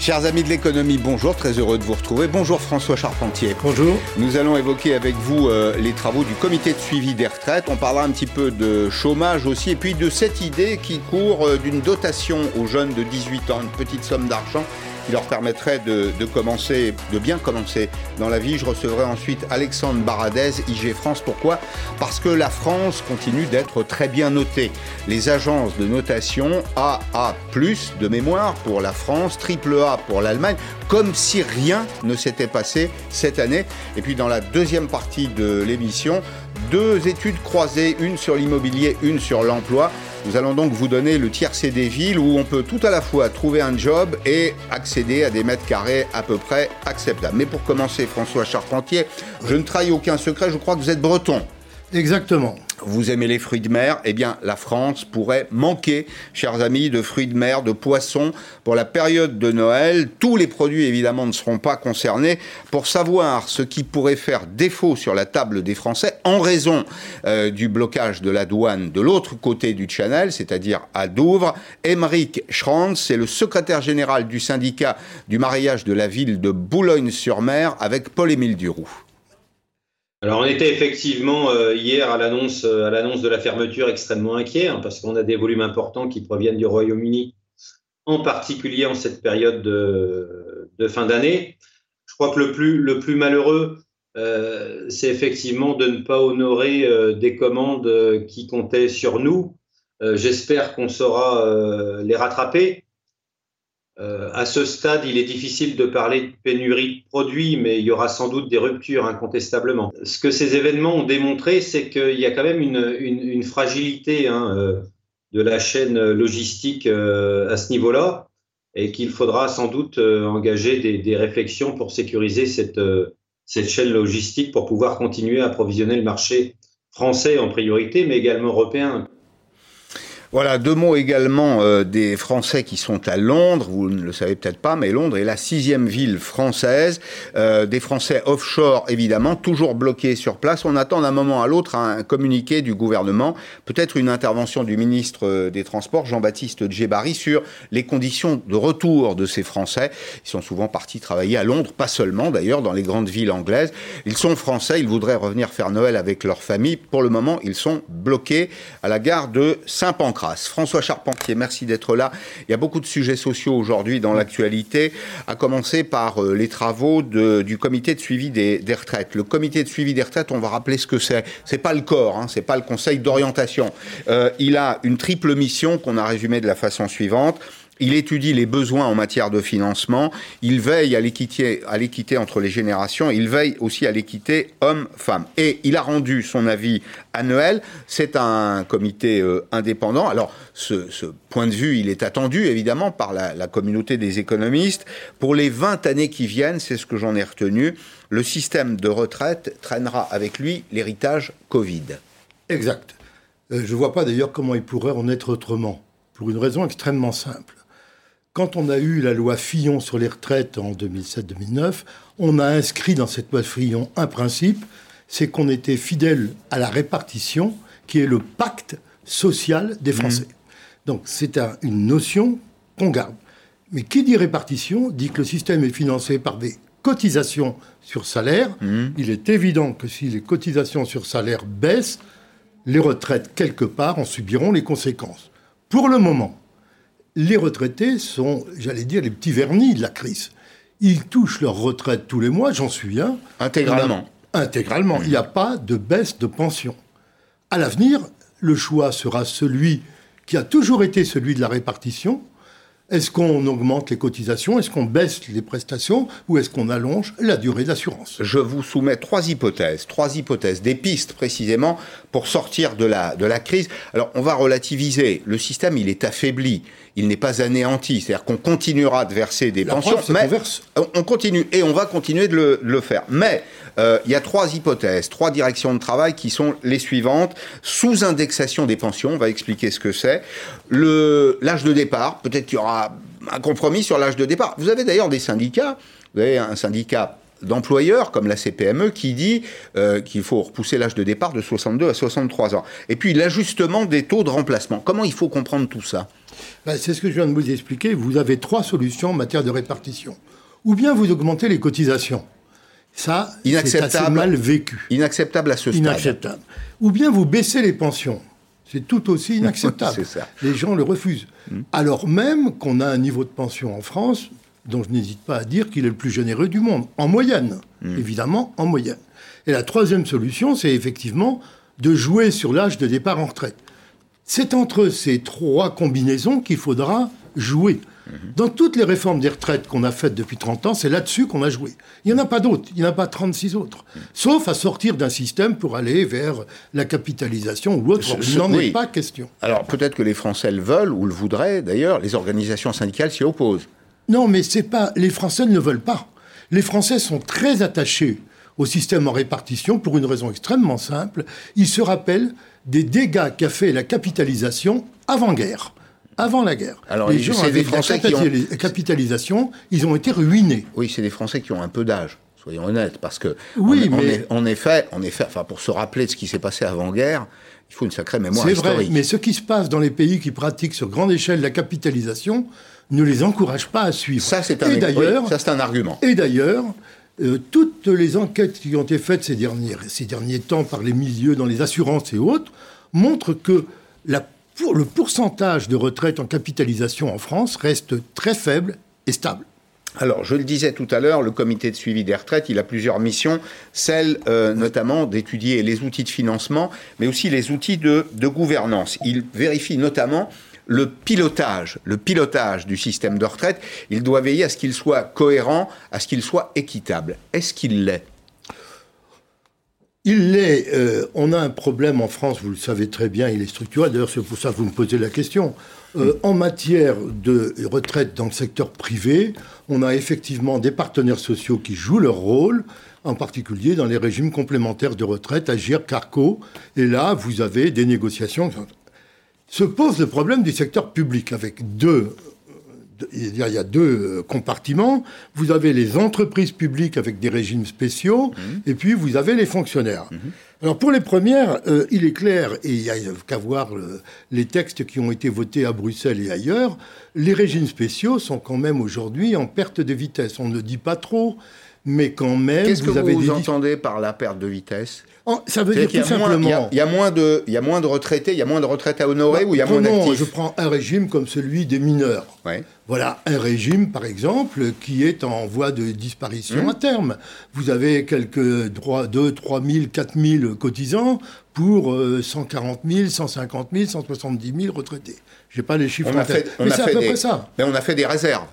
Chers amis de l'économie, bonjour, très heureux de vous retrouver. Bonjour François Charpentier. Bonjour. Nous allons évoquer avec vous euh, les travaux du comité de suivi des retraites. On parlera un petit peu de chômage aussi et puis de cette idée qui court euh, d'une dotation aux jeunes de 18 ans, une petite somme d'argent qui leur permettrait de, commencer, de bien commencer dans la vie. Je recevrai ensuite Alexandre Baradez, IG France. Pourquoi? Parce que la France continue d'être très bien notée. Les agences de notation AA+, de mémoire pour la France, AAA pour l'Allemagne, comme si rien ne s'était passé cette année. Et puis dans la deuxième partie de l'émission, deux études croisées, une sur l'immobilier, une sur l'emploi. Nous allons donc vous donner le tiercé des villes où on peut tout à la fois trouver un job et accéder à des mètres carrés à peu près acceptables. Mais pour commencer, François Charpentier, je ne trahis aucun secret, je crois que vous êtes breton. Exactement vous aimez les fruits de mer, eh bien la France pourrait manquer, chers amis, de fruits de mer, de poissons pour la période de Noël. Tous les produits évidemment ne seront pas concernés. Pour savoir ce qui pourrait faire défaut sur la table des Français en raison euh, du blocage de la douane de l'autre côté du Channel, c'est-à-dire à Douvres, Émeric Schranz est le secrétaire général du syndicat du mariage de la ville de Boulogne-sur-Mer avec Paul-Émile Duroux. Alors on était effectivement euh, hier à l'annonce euh, à l'annonce de la fermeture extrêmement inquiet hein, parce qu'on a des volumes importants qui proviennent du Royaume-Uni, en particulier en cette période de, fin d'année. Je crois que le plus le plus malheureux, euh, c'est effectivement de ne pas honorer des commandes qui comptaient sur nous. J'espère qu'on saura les rattraper. Euh, à ce stade, il est difficile de parler de pénurie de produits, mais il y aura sans doute des ruptures, incontestablement. Ce que ces événements ont démontré, c'est qu'il y a quand même une, fragilité hein, euh, de la chaîne logistique euh, à ce niveau-là, et qu'il faudra sans doute engager des, réflexions pour sécuriser cette, cette chaîne logistique pour pouvoir continuer à approvisionner le marché français en priorité, mais également européen. Voilà, deux mots également euh, des Français qui sont à Londres. Vous ne le savez peut-être pas, mais Londres est la sixième ville française. Euh, des Français offshore, évidemment, toujours bloqués sur place. On attend d'un moment à l'autre un communiqué du gouvernement, peut-être une intervention du ministre euh, des Transports, Jean-Baptiste Djebari, sur les conditions de retour de ces Français. Ils sont souvent partis travailler à Londres, pas seulement d'ailleurs, dans les grandes villes anglaises. Ils sont Français, ils voudraient revenir faire Noël avec leur famille. Pour le moment, ils sont bloqués à la gare de Saint-Pancras. François Charpentier, merci d'être là. Il y a beaucoup de sujets sociaux aujourd'hui dans l'actualité, à commencer par euh, les travaux du comité de suivi des, retraites. Le comité de suivi des retraites, on va rappeler ce que c'est. C'est pas le corps, hein, c'est pas le conseil d'orientation. Euh, il a une triple mission qu'on a résumée de la façon suivante il étudie les besoins en matière de financement, il veille à l'équité, entre les générations, il veille aussi à l'équité homme-femme. Et il a rendu son avis annuel. C'est un comité euh, indépendant. Alors, ce, point de vue, il est attendu évidemment par la, la communauté des économistes. Pour les 20 années qui viennent, c'est ce que j'en ai retenu, le système de retraite traînera avec lui l'héritage Covid. Exact. Euh, je ne vois pas d'ailleurs comment il pourrait en être autrement, pour une raison extrêmement simple quand on a eu la loi Fillon sur les retraites en 2007-2009, on a inscrit dans cette loi Fillon un principe, c'est qu'on était fidèle à la répartition, qui est le pacte social des Français. Mmh. Donc c'est une notion qu'on garde. Mais qui dit répartition dit que le système est financé par des cotisations sur salaire. Mmh. Il est évident que si les cotisations sur salaire baissent, les retraites, quelque part, en subiront les conséquences. Pour le moment, les retraités sont, j'allais dire, les petits vernis de la crise. Ils touchent leur retraite tous les mois, j'en suis un. Intégralement. intégralement. Il n'y a pas de baisse de pension. À l'avenir, le choix sera celui qui a toujours été celui de la répartition, est-ce qu'on augmente les cotisations? Est-ce qu'on baisse les prestations? Ou est-ce qu'on allonge la durée d'assurance? Je vous soumets trois hypothèses, trois hypothèses, des pistes précisément pour sortir de la, de la crise. Alors, on va relativiser. Le système, il est affaibli. Il n'est pas anéanti. C'est-à-dire qu'on continuera de verser des pensions. mais on continue. Et on va continuer de le, de le faire. Mais euh, il y a trois hypothèses, trois directions de travail qui sont les suivantes. Sous-indexation des pensions, on va expliquer ce que c'est. L'âge de départ, peut-être qu'il y aura un compromis sur l'âge de départ. Vous avez d'ailleurs des syndicats, vous avez un syndicat d'employeurs, comme la CPME, qui dit euh, qu'il faut repousser l'âge de départ de 62 à 63 ans. Et puis l'ajustement des taux de remplacement. Comment il faut comprendre tout ça? Ben, C'est ce que je viens de vous expliquer. Vous avez trois solutions en matière de répartition. Ou bien vous augmentez les cotisations. Ça, c'est assez mal vécu. Inacceptable à ce stade. Inacceptable. Ou bien vous baissez les pensions. C'est tout aussi inacceptable. ça. Les gens le refusent. Hmm. Alors même qu'on a un niveau de pension en France dont je n'hésite pas à dire qu'il est le plus généreux du monde, en moyenne, hmm. évidemment, en moyenne. Et la troisième solution, c'est effectivement de jouer sur l'âge de départ en retraite. C'est entre ces trois combinaisons qu'il faudra jouer. Dans toutes les réformes des retraites qu'on a faites depuis 30 ans, c'est là-dessus qu'on a joué. Il n'y en a pas d'autres, il n'y en a pas 36 autres. Sauf à sortir d'un système pour aller vers la capitalisation ou autre. Il n'en est pas question. Alors peut-être que les Français le veulent ou le voudraient, d'ailleurs, les organisations syndicales s'y opposent. Non, mais c'est pas. Les Français ne le veulent pas. Les Français sont très attachés au système en répartition pour une raison extrêmement simple. Ils se rappellent des dégâts qu'a fait la capitalisation avant-guerre avant la guerre. Alors, les gens avaient des Français qui ont... capitalisation, ils ont été ruinés. Oui, c'est des Français qui ont un peu d'âge. Soyons honnêtes, parce que oui, mais... en effet, en effet, enfin pour se rappeler de ce qui s'est passé avant-guerre, il faut une sacrée mémoire historique. C'est vrai, mais ce qui se passe dans les pays qui pratiquent sur grande échelle la capitalisation ne les encourage pas à suivre. Ça, c'est un, c'est un argument. Et d'ailleurs, euh, toutes les enquêtes qui ont été faites ces derniers, ces derniers temps par les milieux dans les assurances et autres montrent que le pourcentage de retraite en capitalisation en France reste très faible et stable. Alors, je le disais tout à l'heure, le comité de suivi des retraites, il a plusieurs missions, celle euh, notamment d'étudier les outils de financement, mais aussi les outils de gouvernance. Il vérifie notamment le pilotage, le pilotage du système de retraite. Il doit veiller à ce qu'il soit cohérent, à ce qu'il soit équitable. Est-ce qu'il l'est? Il l'est. Euh, on a un problème en France, vous le savez très bien, il est structurel. D'ailleurs, c'est pour ça que vous me posez la question. Euh, en matière de retraite dans le secteur privé, on a effectivement des partenaires sociaux qui jouent leur rôle, en particulier dans les régimes complémentaires de retraite, Agir, Carco. Et là, vous avez des négociations. Se pose le problème du secteur public avec deux il y a deux euh, compartiments. Vous avez les entreprises publiques avec des régimes spéciaux, mhm. et puis vous avez les fonctionnaires. Mhm. Alors pour les premières, euh, il est clair, et il n'y a qu'à voir les textes qui ont été votés à Bruxelles et ailleurs, les régimes spéciaux sont quand même aujourd'hui en perte de vitesse. On ne dit pas trop, mais quand même... Qu'est-ce que vous, entendez par la perte de vitesse Oh, ça veut dire tout simplement. Il y, a moins de, il y a moins de retraités, il y a moins de retraites à honorer ou il y a moins d'actifs. Je prends un régime comme celui des mineurs. Voilà un régime, par exemple, qui est en voie de disparition mmh. à terme. Vous avez quelques 2, 3 000, 4 000 cotisants pour 140 000, 150 000, 170 000 retraités. Je n'ai pas les chiffres en tête. mais c'est à peu près ça. Mais on a fait des réserves.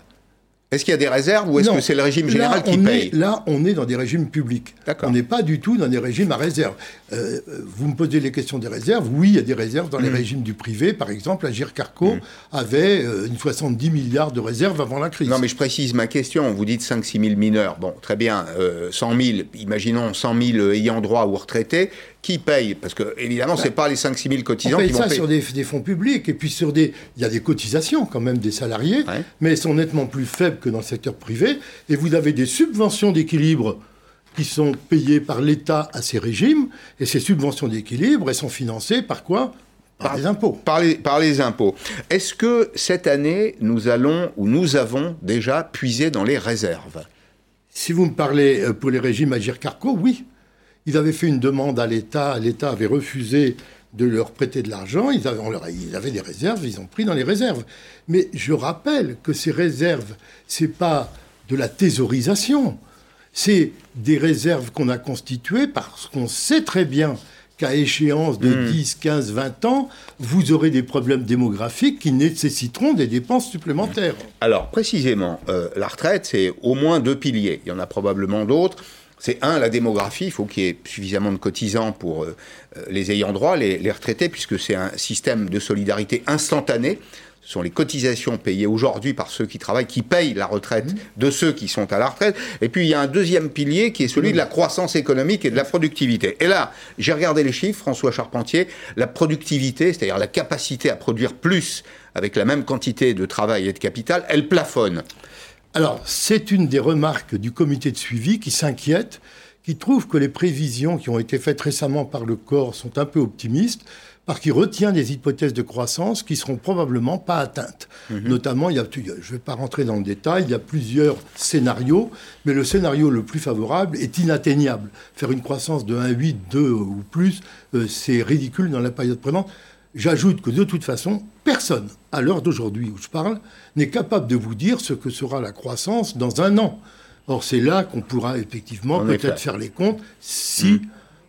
Est-ce qu'il y a des réserves ou est-ce que c'est le régime général qui paye Là, on est dans des régimes publics. On n'est pas du tout dans des régimes à réserve. Euh, vous me posez les questions des réserves. Oui, il y a des réserves dans les mm. régimes du privé. Par exemple, Agir Carco mm. avait euh, une 70 milliards de réserves avant la crise. Non, mais je précise ma question. Vous dites 5-6 000 mineurs. Bon, très bien. 100 euh, 000, imaginons 100 000 ayant droit ou retraités qui paye Parce que, évidemment, ce n'est pas les 5-6 000 cotisants on paye qui ça sur des, fonds publics. Et puis, sur des. Il y a des cotisations, quand même, des salariés, mais elles sont nettement plus faibles que dans le secteur privé. Et vous avez des subventions d'équilibre qui sont payées par l'État à ces régimes. Et ces subventions d'équilibre, elles sont financées par quoi? Par, les impôts. Par les, par les impôts. Est-ce que cette année, nous allons ou nous avons déjà puisé dans les réserves? Si vous me parlez euh, pour les régimes Agir Carco, oui. Ils avaient fait une demande à l'État, l'État avait refusé de leur prêter de l'argent, ils avaient, des réserves, ils ont pris dans les réserves. Mais je rappelle que ces réserves, c'est pas de la thésaurisation, c'est des réserves qu'on a constituées parce qu'on sait très bien qu'à échéance de 10, 15, 20 ans, vous aurez des problèmes démographiques qui nécessiteront des dépenses supplémentaires. Alors, précisément, euh, la retraite, c'est au moins deux piliers. Il y en a probablement d'autres. C'est un, la démographie, il faut qu'il y ait suffisamment de cotisants pour euh, euh, les ayants droit, les, retraités, puisque c'est un système de solidarité instantané. Ce sont les cotisations payées aujourd'hui par ceux qui travaillent qui payent la retraite mmh. de ceux qui sont à la retraite. Et puis il y a un deuxième pilier qui est celui de la croissance économique et de la productivité. Et là, j'ai regardé les chiffres, François Charpentier, la productivité, c'est-à-dire la capacité à produire plus avec la même quantité de travail et de capital, elle plafonne. Alors, c'est une des remarques du comité de suivi qui s'inquiète, qui trouve que les prévisions qui ont été faites récemment par le corps sont un peu optimistes, parce qu'il retient des hypothèses de croissance qui seront probablement pas atteintes. Mhm. Notamment, il y a, je ne vais pas rentrer dans le détail, il y a plusieurs scénarios, mais le scénario le plus favorable est inatteignable. Faire une croissance de 1,8, 2 ou plus, euh, c'est ridicule dans la période présente. J'ajoute que de toute façon, personne, à l'heure d'aujourd'hui où je parle, n'est capable de vous dire ce que sera la croissance dans un an. Or, c'est là qu'on pourra effectivement peut-être faire les comptes si mhm.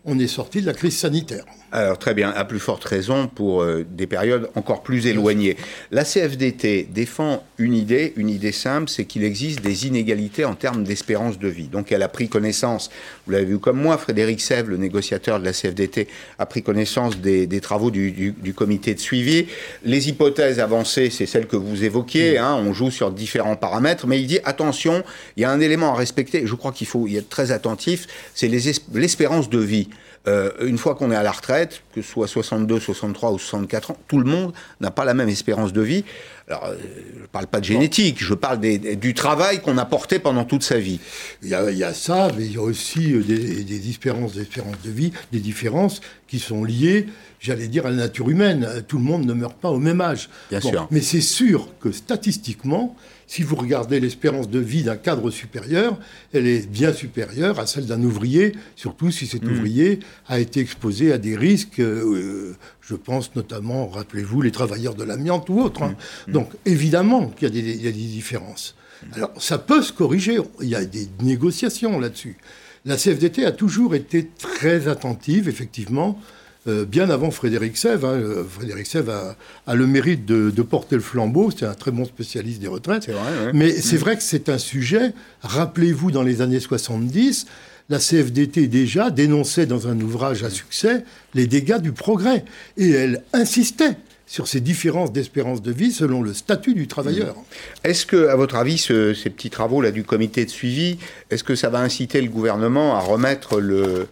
on est sorti de la crise sanitaire. Alors très bien, à plus forte raison pour euh, des périodes encore plus éloignées. La CFDT défend une idée, une idée simple, c'est qu'il existe des inégalités en termes d'espérance de vie. Donc elle a pris connaissance, vous l'avez vu comme moi, Frédéric Sèvres, le négociateur de la CFDT, a pris connaissance des, travaux du, comité de suivi. Les hypothèses avancées, c'est celles que vous évoquiez, hein, on joue sur différents paramètres, mais il dit attention, il y a un élément à respecter, je crois qu'il faut y être très attentif, c'est l'espérance de vie. Euh, une fois qu'on est à la retraite, que ce soit 62, 63 ou 64 ans, tout le monde n'a pas la même espérance de vie. Alors, euh, je ne parle pas de génétique, je parle du travail qu'on a porté pendant toute sa vie. Il y a, ça, mais il y a aussi euh, des, espérances d'espérance de vie, des différences qui sont liées, j'allais dire, à la nature humaine. Tout le monde ne meurt pas au même âge. Bien sûr. Mais c'est sûr que statistiquement, si vous regardez l'espérance de vie d'un cadre supérieur, elle est bien supérieure à celle d'un ouvrier, surtout si cet hmm. ouvrier a été exposé à des risques, euh, je pense notamment, rappelez-vous, les travailleurs de l'amiante ou autres. Hein. Hmm. Donc évidemment qu'il y, y, a des différences. Alors ça peut se corriger, il y a des négociations là-dessus. La CFDT a toujours été très attentive, effectivement, euh, bien avant Frédéric Sèvres. Hein, euh, Frédéric Sèvres a, le mérite de, porter le flambeau. C'est un très bon spécialiste des retraites. Mais c'est mm. vrai que c'est un sujet. Rappelez-vous, dans les années 70, la CFDT déjà dénonçait dans un ouvrage à succès les dégâts du progrès. Et elle insistait sur ces différences d'espérance de vie selon le statut du travailleur. Mm. Est-ce que, à votre avis, ces petits travaux là du comité de suivi, est-ce que ça va inciter le gouvernement à remettre le,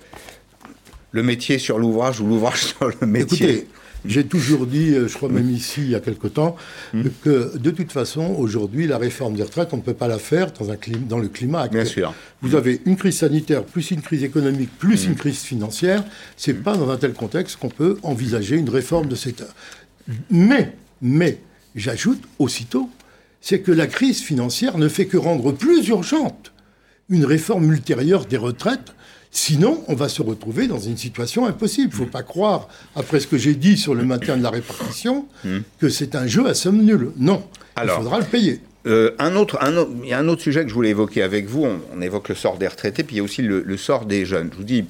le métier sur l'ouvrage ou l'ouvrage sur le métier Écoutez, j'ai toujours dit, euh, je crois même ici il y a quelque temps, hmm. que de toute façon, aujourd'hui, la réforme des retraites, on ne peut pas la faire dans, un dans le climat actuel. Bien sûr. Vous avez une crise sanitaire, plus une crise économique, plus une crise financière. C'est n'est pas dans un tel contexte qu'on peut envisager une réforme de cet Mais, mais, j'ajoute aussitôt, c'est que la crise financière ne fait que rendre plus urgente une réforme ultérieure des retraites Sinon, on va se retrouver dans une situation impossible. Il ne faut pas croire, après ce que j'ai dit sur le maintien de la répartition, hmm. que c'est un jeu à somme nulle. Non, il faudra le payer. Euh, un autre, il y a un autre sujet que je voulais évoquer avec vous. On, évoque le sort des retraités, puis il y a aussi le, sort des jeunes. Je vous dis,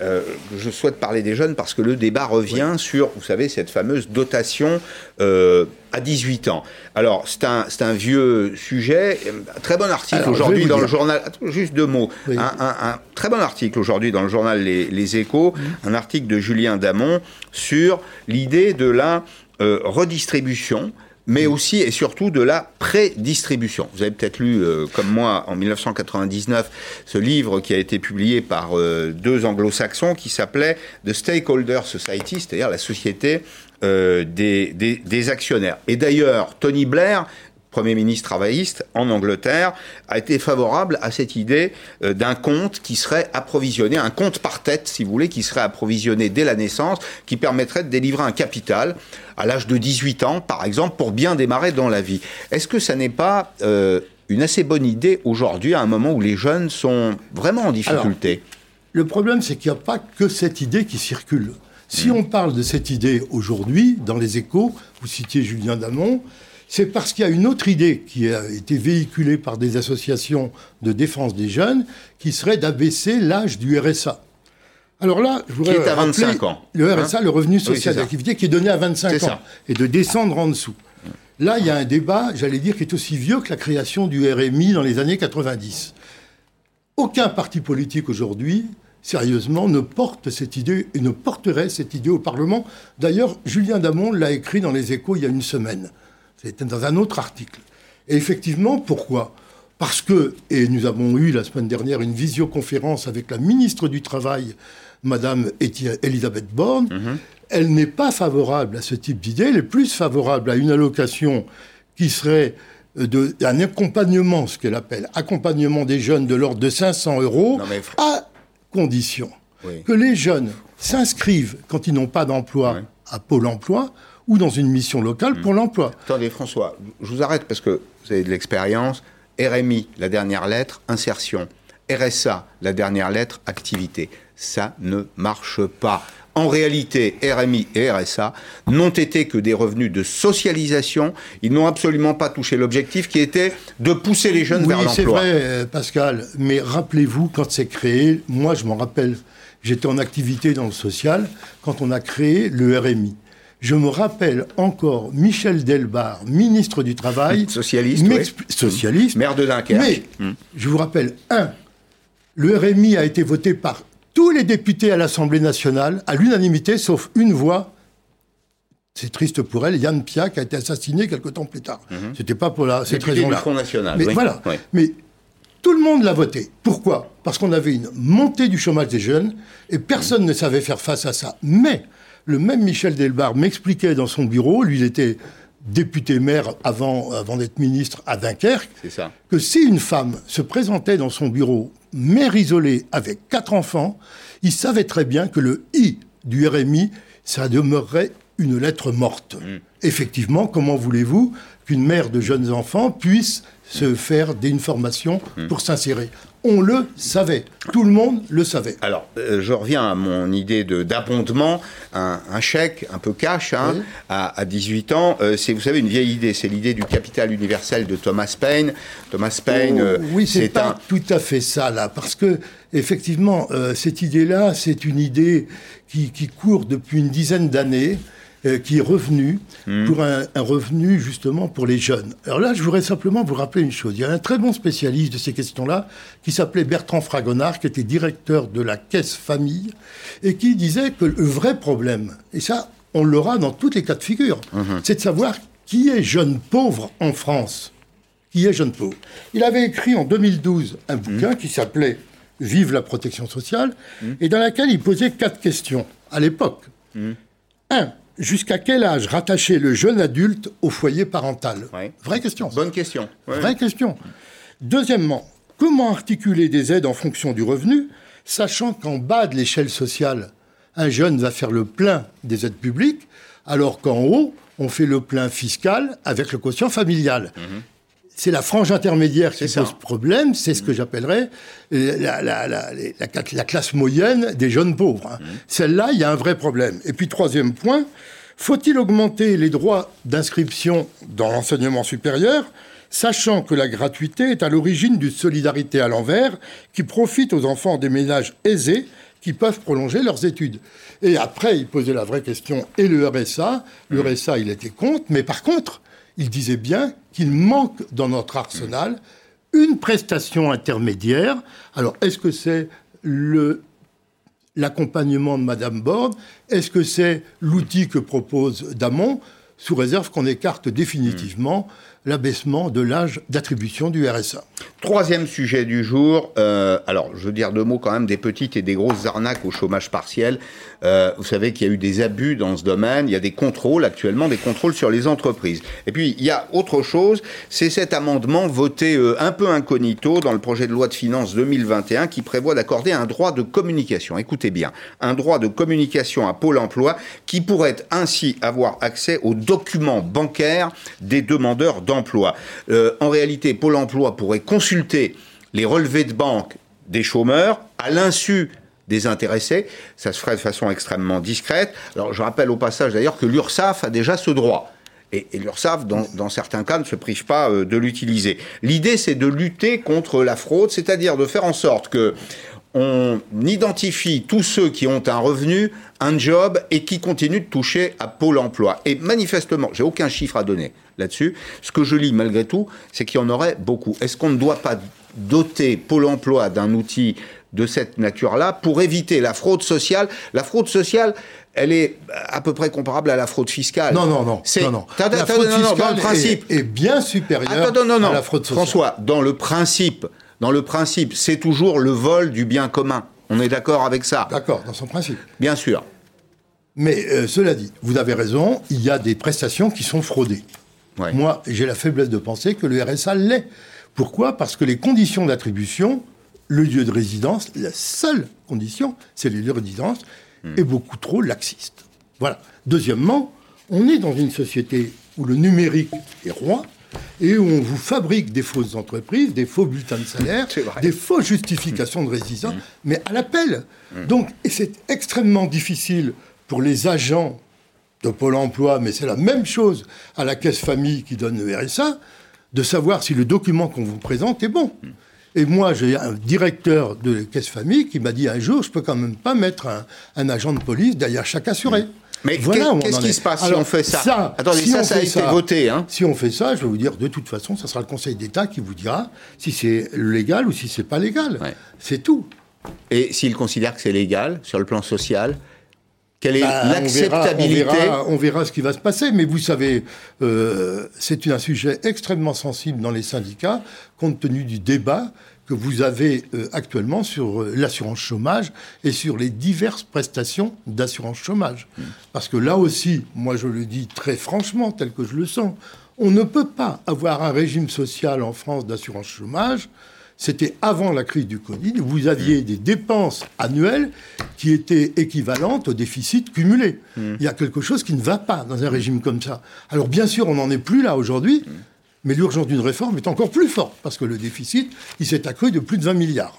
euh, je souhaite parler des jeunes parce que le débat revient sur, vous savez, cette fameuse dotation euh, à 18 ans. Alors, c'est un, un, vieux sujet. Très bon article aujourd'hui dans le journal. Juste deux mots. Un, très bon article aujourd'hui dans le journal Les, Échos. Mmh. Un article de Julien Damon sur l'idée de la redistribution mais aussi et surtout de la prédistribution. Vous avez peut-être lu, euh, comme moi, en 1999, ce livre qui a été publié par euh, deux anglo-saxons qui s'appelait The Stakeholder Society, c'est-à-dire la société euh, des, des, des, actionnaires. Et d'ailleurs, Tony Blair Premier ministre travailliste en Angleterre, a été favorable à cette idée euh, d'un compte qui serait approvisionné, un compte par tête, si vous voulez, qui serait approvisionné dès la naissance, qui permettrait de délivrer un capital à l'âge de 18 ans, par exemple, pour bien démarrer dans la vie. Est-ce que ça n'est pas euh, une assez bonne idée aujourd'hui, à un moment où les jeunes sont vraiment en difficulté? Le problème, c'est qu'il n'y a pas que cette idée qui circule. Si mmh. on parle de cette idée aujourd'hui, dans les échos, vous citiez Julien Damon, c'est parce qu'il y a une autre idée qui a été véhiculée par des associations de défense des jeunes, qui serait d'abaisser l'âge du RSA. Alors là, je voudrais. Qui est à 25 ans. Le RSA, le revenu social d'activité, qui est donné à 25 ans. Et de descendre en dessous. Là, il y a un débat, j'allais dire, qui est aussi vieux que la création du RMI dans les années 90. Aucun parti politique aujourd'hui, sérieusement, ne porte cette idée et ne porterait cette idée au Parlement. D'ailleurs, Julien Damon l'a écrit dans Les Échos il y a une semaine. C'était dans un autre article. Et effectivement, pourquoi? Parce que, et nous avons eu la semaine dernière une visioconférence avec la ministre du Travail, Madame Elisabeth Borne, mhm. elle n'est pas favorable à ce type d'idée, elle est plus favorable à une allocation qui serait d'un accompagnement, ce qu'elle appelle accompagnement des jeunes de l'ordre de 500 euros, à condition que les jeunes s'inscrivent quand ils n'ont pas d'emploi à Pôle emploi ou dans une mission locale pour hmm. l'emploi. Attendez François, je vous arrête parce que vous avez de l'expérience. RMI, la dernière lettre, insertion. RSA, la dernière lettre, activité. Ça ne marche pas. En réalité, RMI et RSA n'ont été que des revenus de socialisation. Ils n'ont absolument pas touché l'objectif qui était de pousser les jeunes vers l'emploi. Oui, c'est vrai, euh, Pascal. Mais rappelez-vous, quand c'est créé, moi je m'en rappelle, j'étais en activité dans le social, quand on a créé le RMI. Je me rappelle encore Michel Delbar, ministre du Travail. Socialiste. Socialiste. Maire de Dunkerque. Mais, hum. je vous rappelle, un, le RMI a été voté par tous les députés à l'Assemblée nationale, à l'unanimité, sauf une voix. C'est triste pour elle, Yann Pia, qui a été assassiné quelque temps plus tard. Mhm. C'était pas pour la, cette raison-là. Front National. Mais voilà. Mais tout le monde l'a voté. Pourquoi? Parce qu'on avait une montée du chômage des jeunes et personne ne savait faire face à ça. Mais le même Michel Delbar m'expliquait dans son bureau, lui il était député maire avant, avant d'être ministre à Dunkerque, que si une femme se présentait dans son bureau mère isolée avec quatre enfants, il savait très bien que le I du RMI, ça demeurerait une lettre morte. Mm. Effectivement, comment voulez-vous qu'une mère de jeunes enfants puisse se faire d'une formation mm. pour s'insérer on le savait. Tout le monde le savait. Alors, euh, je reviens à mon idée d'abondement. Un, un, chèque un peu cash hein, à, 18 ans, euh, c'est, vous savez, une vieille idée. C'est l'idée du capital universel de Thomas Paine. Thomas Paine, oh, euh, oui, c'est pas tout à fait ça, là. Parce que, effectivement, cette idée-là, c'est une idée qui, qui court depuis une dizaine d'années. Euh, qui est revenu hmm. pour un, revenu justement pour les jeunes. Alors là, je voudrais simplement vous rappeler une chose. Il y a un très bon spécialiste de ces questions-là qui s'appelait Bertrand Fragonard, qui était directeur de la Caisse Famille, et qui disait que le vrai problème, et ça, on l'aura dans toutes les cas de figure, mhm. c'est de savoir qui est jeune pauvre en France. Qui est jeune pauvre Il avait écrit en 2012 un bouquin mhm. qui s'appelait Vive la protection sociale, mhm. et dans lequel il posait quatre questions à l'époque. Un, jusqu'à quel âge rattacher le jeune adulte au foyer parental? Vraie question. Bonne question. Vraie question. Deuxièmement, comment articuler des aides en fonction du revenu, sachant qu'en bas de l'échelle sociale, un jeune va faire le plein des aides publiques, alors qu'en haut, on fait le plein fiscal avec le quotient familial? Mhm c'est la frange intermédiaire qui pose problème, c'est ce que j'appellerais la, classe moyenne des jeunes pauvres. Hein. Mmh. Celle-là, il y a un vrai problème. Et puis, troisième point, faut-il augmenter les droits d'inscription dans l'enseignement supérieur, sachant que la gratuité est à l'origine d'une solidarité à l'envers qui profite aux enfants des ménages aisés qui peuvent prolonger leurs études? Et après, il posait la vraie question, et le RSA Le mmh. RSA, il était contre, mais par contre, il disait bien qu'il manque dans notre arsenal une prestation intermédiaire. Alors, est-ce que c'est l'accompagnement de Madame Borne? Est-ce que c'est l'outil que propose Damon Sous réserve qu'on écarte définitivement l'abaissement de l'âge d'attribution du RSA. Troisième sujet du jour, euh, alors je veux dire deux mots quand même des petites et des grosses arnaques au chômage partiel. Euh, vous savez qu'il y a eu des abus dans ce domaine, il y a des contrôles actuellement, des contrôles sur les entreprises. Et puis il y a autre chose, c'est cet amendement voté euh, un peu incognito dans le projet de loi de finances 2021 qui prévoit d'accorder un droit de communication. Écoutez bien, un droit de communication à Pôle Emploi qui pourrait ainsi avoir accès aux documents bancaires des demandeurs d'emploi. Euh, en réalité, Pôle Emploi pourrait consulter les relevés de banque des chômeurs à l'insu des intéressés. Ça se ferait de façon extrêmement discrète. Alors je rappelle au passage d'ailleurs que l'URSSAF a déjà ce droit. Et, l'URSSAF, dans, certains cas, ne se prive pas euh, de l'utiliser. L'idée, c'est de lutter contre la fraude, c'est-à-dire de faire en sorte que on identifie tous ceux qui ont un revenu, un job et qui continuent de toucher à Pôle emploi. Et manifestement, j'ai aucun chiffre à donner là-dessus. Ce que je lis malgré tout, c'est qu'il y en aurait beaucoup. Est-ce qu'on ne doit pas doter Pôle emploi d'un outil de cette nature-là pour éviter la fraude sociale La fraude sociale, elle est à peu près comparable à la fraude fiscale. Non, non, non. C'est, non, La fraude fiscale principe, est, bien supérieure à la fraude sociale. François, dans le principe, dans le principe, c'est toujours le vol du bien commun. On est d'accord avec ça? D'accord, dans son principe. Bien sûr. Mais euh, cela dit, vous avez raison, il y a des prestations qui sont fraudées. Moi, j'ai la faiblesse de penser que le RSA l'est. Pourquoi? Parce que les conditions d'attribution, le lieu de résidence, la seule condition, c'est le lieu de résidence, hmm. est beaucoup trop laxiste. Voilà. Deuxièmement, on est dans une société où le numérique est roi et où on vous fabrique des fausses entreprises, des faux bulletins de salaire, des fausses justifications de résidence, mmh. mais à l'appel. Mmh. Donc, et c'est extrêmement difficile pour les agents de Pôle emploi, mais c'est la même chose à la caisse famille qui donne le RSA, de savoir si le document qu'on vous présente est bon. Et moi, j'ai un directeur de la caisse famille qui m'a dit un jour, je peux quand même pas mettre un, agent de police derrière chaque assuré. Mais qu'est-ce qui se passe si on fait ça, Attendez, ça, ça a été voté. Hein. Si on fait ça, je vais vous dire, de toute façon, ça sera le Conseil d'État qui vous dira si c'est légal ou si c'est pas légal. C'est tout. Et s'il considère que c'est légal, sur le plan social, quelle est bah, l'acceptabilité on, verra, ce qui va se passer, mais vous savez, euh, c'est un sujet extrêmement sensible dans les syndicats, compte tenu du débat que vous avez euh, actuellement sur euh, l'assurance chômage et sur les diverses prestations d'assurance chômage. Mmh. Parce que là aussi, moi je le dis très franchement, tel que je le sens, on ne peut pas avoir un régime social en France d'assurance chômage. C'était avant la crise du Covid, vous aviez mmh. des dépenses annuelles qui étaient équivalentes au déficit cumulé. Mmh. Il y a quelque chose qui ne va pas dans un régime comme ça. Alors bien sûr, on n'en est plus là aujourd'hui. Mais l'urgence d'une réforme est encore plus forte, parce que le déficit, il s'est accru de plus de 20 milliards.